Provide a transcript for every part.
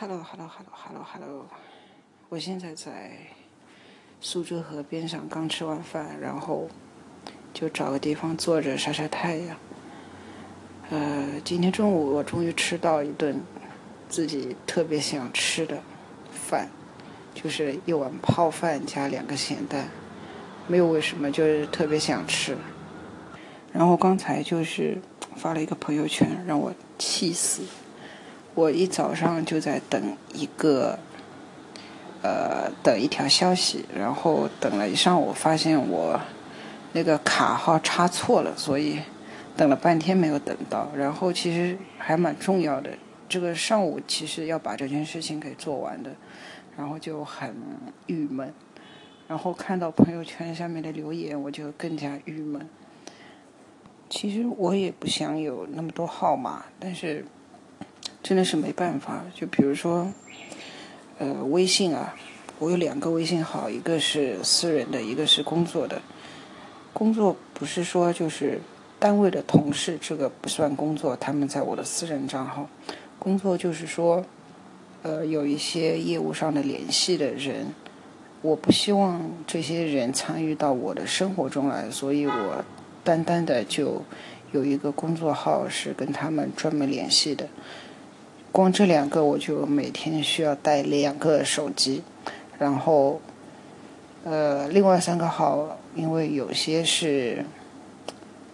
Hello，Hello，Hello，Hello，Hello，我现在在苏州河边上，刚吃完饭，然后就找个地方坐着晒晒太阳。呃，今天中午我终于吃到一顿自己特别想吃的饭，就是一碗泡饭加两个咸蛋，没有为什么，就是特别想吃。然后刚才就是发了一个朋友圈，让我气死。我一早上就在等一个，呃，等一条消息，然后等了一上午，发现我那个卡号插错了，所以等了半天没有等到。然后其实还蛮重要的，这个上午其实要把这件事情给做完的，然后就很郁闷。然后看到朋友圈下面的留言，我就更加郁闷。其实我也不想有那么多号码，但是。真的是没办法，就比如说，呃，微信啊，我有两个微信号，一个是私人的，一个是工作的。工作不是说就是单位的同事，这个不算工作，他们在我的私人账号。工作就是说，呃，有一些业务上的联系的人，我不希望这些人参与到我的生活中来，所以我单单的就有一个工作号是跟他们专门联系的。光这两个我就每天需要带两个手机，然后，呃，另外三个号因为有些是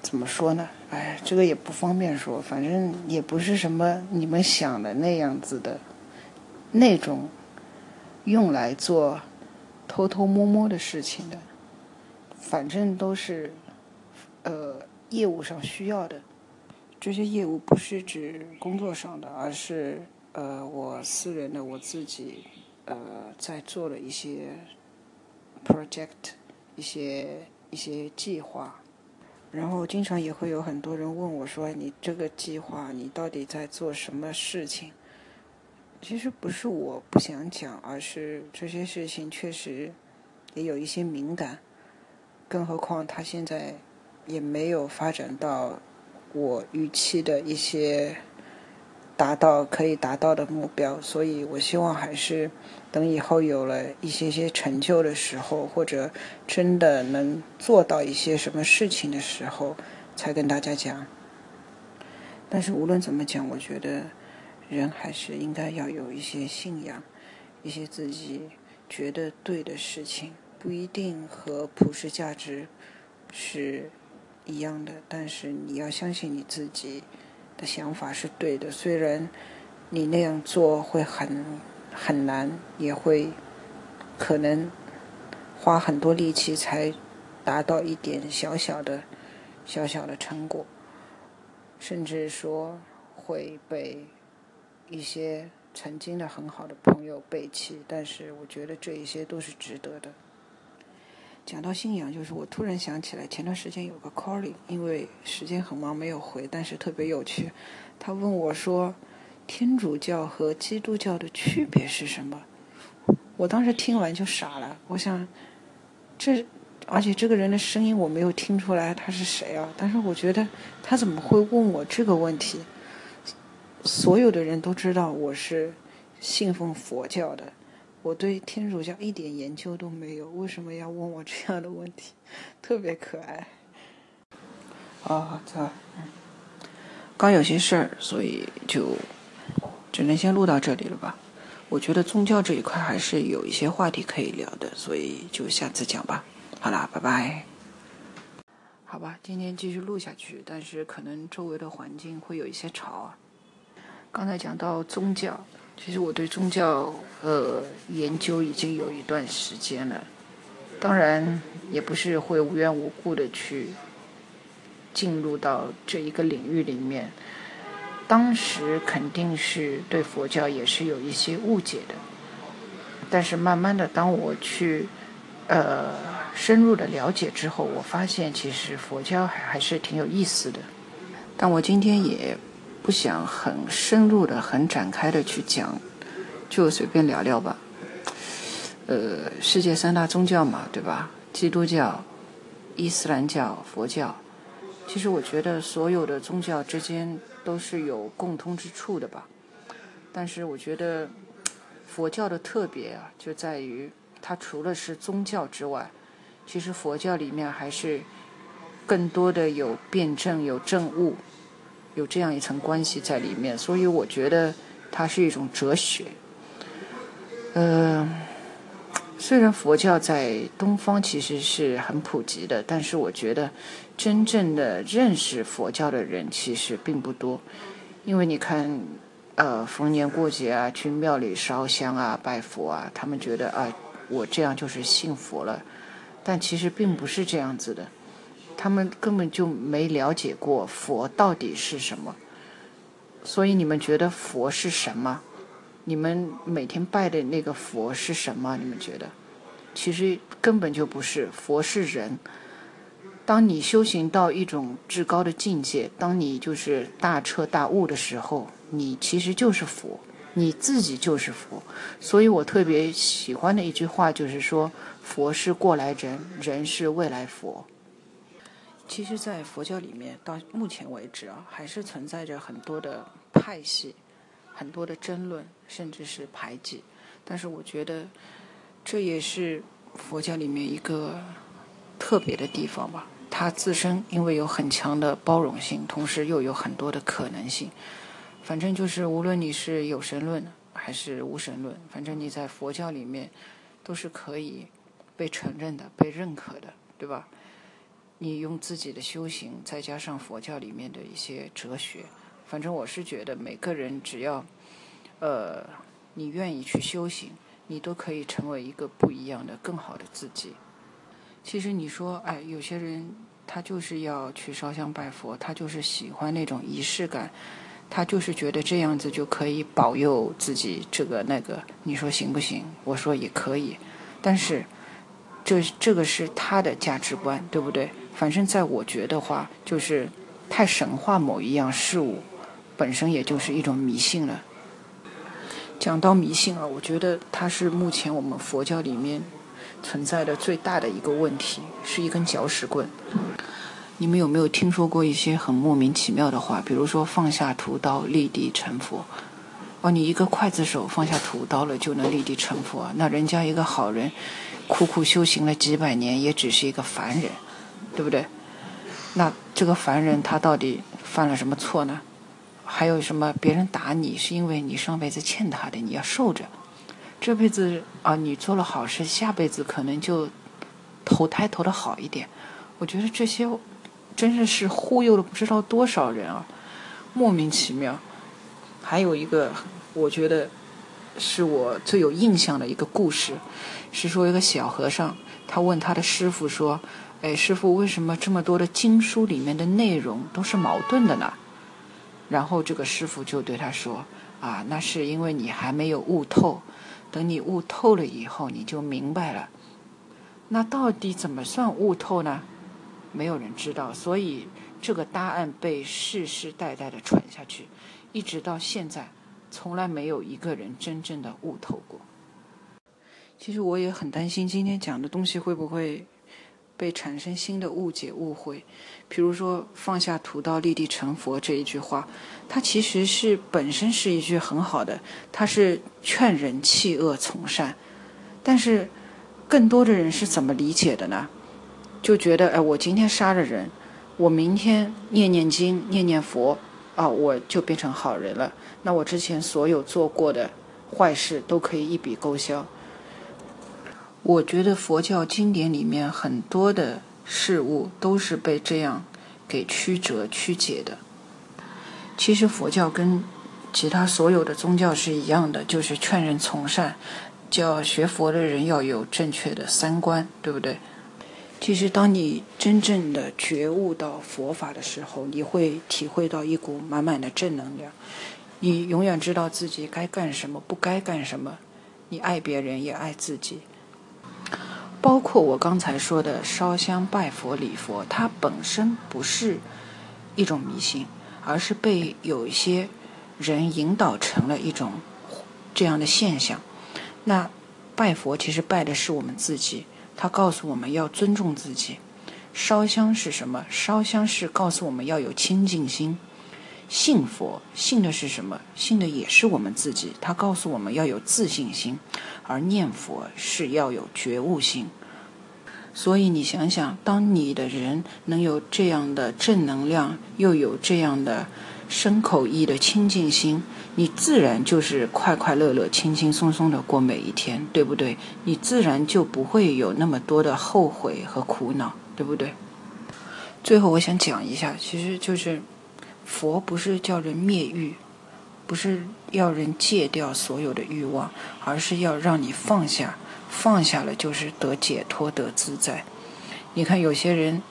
怎么说呢？哎，这个也不方便说，反正也不是什么你们想的那样子的，那种用来做偷偷摸摸的事情的，反正都是呃业务上需要的。这些业务不是指工作上的，而是呃我私人的我自己呃在做的一些 project，一些一些计划，然后经常也会有很多人问我说：“你这个计划你到底在做什么事情？”其实不是我不想讲，而是这些事情确实也有一些敏感，更何况他现在也没有发展到。我预期的一些达到可以达到的目标，所以我希望还是等以后有了一些些成就的时候，或者真的能做到一些什么事情的时候，才跟大家讲。但是无论怎么讲，我觉得人还是应该要有一些信仰，一些自己觉得对的事情，不一定和普世价值是。一样的，但是你要相信你自己的想法是对的。虽然你那样做会很很难，也会可能花很多力气才达到一点小小的、小小的成果，甚至说会被一些曾经的很好的朋友背弃。但是我觉得这一些都是值得的。讲到信仰，就是我突然想起来，前段时间有个 calling，因为时间很忙没有回，但是特别有趣。他问我说：“天主教和基督教的区别是什么？”我当时听完就傻了。我想，这而且这个人的声音我没有听出来他是谁啊？但是我觉得他怎么会问我这个问题？所有的人都知道我是信奉佛教的。我对天主教一点研究都没有，为什么要问我这样的问题？特别可爱。啊，这刚有些事儿，所以就只能先录到这里了吧。我觉得宗教这一块还是有一些话题可以聊的，所以就下次讲吧。好啦，拜拜。好吧，今天继续录下去，但是可能周围的环境会有一些吵啊。刚才讲到宗教。其实我对宗教呃研究已经有一段时间了，当然也不是会无缘无故的去进入到这一个领域里面。当时肯定是对佛教也是有一些误解的，但是慢慢的当我去呃深入的了解之后，我发现其实佛教还还是挺有意思的。但我今天也。不想很深入的、很展开的去讲，就随便聊聊吧。呃，世界三大宗教嘛，对吧？基督教、伊斯兰教、佛教。其实我觉得所有的宗教之间都是有共通之处的吧。但是我觉得佛教的特别啊，就在于它除了是宗教之外，其实佛教里面还是更多的有辩证、有证悟，有这样一层关系在里面。所以我觉得它是一种哲学。嗯。虽然佛教在东方其实是很普及的，但是我觉得真正的认识佛教的人其实并不多。因为你看，呃，逢年过节啊，去庙里烧香啊、拜佛啊，他们觉得啊，我这样就是信佛了。但其实并不是这样子的，他们根本就没了解过佛到底是什么。所以你们觉得佛是什么？你们每天拜的那个佛是什么？你们觉得，其实根本就不是佛是人。当你修行到一种至高的境界，当你就是大彻大悟的时候，你其实就是佛，你自己就是佛。所以我特别喜欢的一句话就是说：“佛是过来人，人是未来佛。”其实，在佛教里面，到目前为止啊，还是存在着很多的派系。很多的争论，甚至是排挤，但是我觉得这也是佛教里面一个特别的地方吧。它自身因为有很强的包容性，同时又有很多的可能性。反正就是无论你是有神论还是无神论，反正你在佛教里面都是可以被承认的、被认可的，对吧？你用自己的修行，再加上佛教里面的一些哲学。反正我是觉得，每个人只要，呃，你愿意去修行，你都可以成为一个不一样的、更好的自己。其实你说，哎，有些人他就是要去烧香拜佛，他就是喜欢那种仪式感，他就是觉得这样子就可以保佑自己这个那个。你说行不行？我说也可以，但是这这个是他的价值观，对不对？反正在我觉得话，就是太神化某一样事物。本身也就是一种迷信了。讲到迷信啊，我觉得它是目前我们佛教里面存在的最大的一个问题，是一根搅屎棍。你们有没有听说过一些很莫名其妙的话？比如说放下屠刀立地成佛。哦，你一个刽子手放下屠刀了就能立地成佛？那人家一个好人，苦苦修行了几百年，也只是一个凡人，对不对？那这个凡人他到底犯了什么错呢？还有什么？别人打你是因为你上辈子欠他的，你要受着。这辈子啊，你做了好事，下辈子可能就投胎投的好一点。我觉得这些真的是忽悠了不知道多少人啊，莫名其妙。还有一个，我觉得是我最有印象的一个故事，是说一个小和尚，他问他的师傅说：“哎，师傅，为什么这么多的经书里面的内容都是矛盾的呢？”然后这个师傅就对他说：“啊，那是因为你还没有悟透，等你悟透了以后，你就明白了。那到底怎么算悟透呢？没有人知道，所以这个答案被世世代代的传下去，一直到现在，从来没有一个人真正的悟透过。其实我也很担心今天讲的东西会不会。”被产生新的误解误会，比如说“放下屠刀立地成佛”这一句话，它其实是本身是一句很好的，它是劝人弃恶从善。但是，更多的人是怎么理解的呢？就觉得，哎，我今天杀了人，我明天念念经、念念佛，啊，我就变成好人了。那我之前所有做过的坏事都可以一笔勾销。我觉得佛教经典里面很多的事物都是被这样给曲折曲解的。其实佛教跟其他所有的宗教是一样的，就是劝人从善，叫学佛的人要有正确的三观，对不对？其实当你真正的觉悟到佛法的时候，你会体会到一股满满的正能量。你永远知道自己该干什么，不该干什么。你爱别人，也爱自己。包括我刚才说的烧香拜佛礼佛，它本身不是一种迷信，而是被有一些人引导成了一种这样的现象。那拜佛其实拜的是我们自己，他告诉我们要尊重自己。烧香是什么？烧香是告诉我们要有清净心，信佛，信的是什么？信的也是我们自己。他告诉我们要有自信心，而念佛是要有觉悟心。所以你想想，当你的人能有这样的正能量，又有这样的身口意的清净心，你自然就是快快乐乐、轻轻松松的过每一天，对不对？你自然就不会有那么多的后悔和苦恼，对不对？最后，我想讲一下，其实就是佛不是叫人灭欲，不是要人戒掉所有的欲望，而是要让你放下。放下了就是得解脱得自在。你看有些人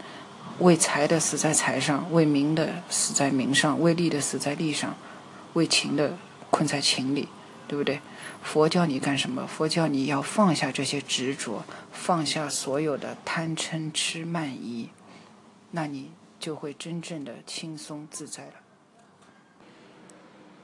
为财的死在财上，为名的死在名上，为利的死在利上，为情的困在情里，对不对？佛教你干什么？佛教你要放下这些执着，放下所有的贪嗔痴慢疑，那你就会真正的轻松自在了。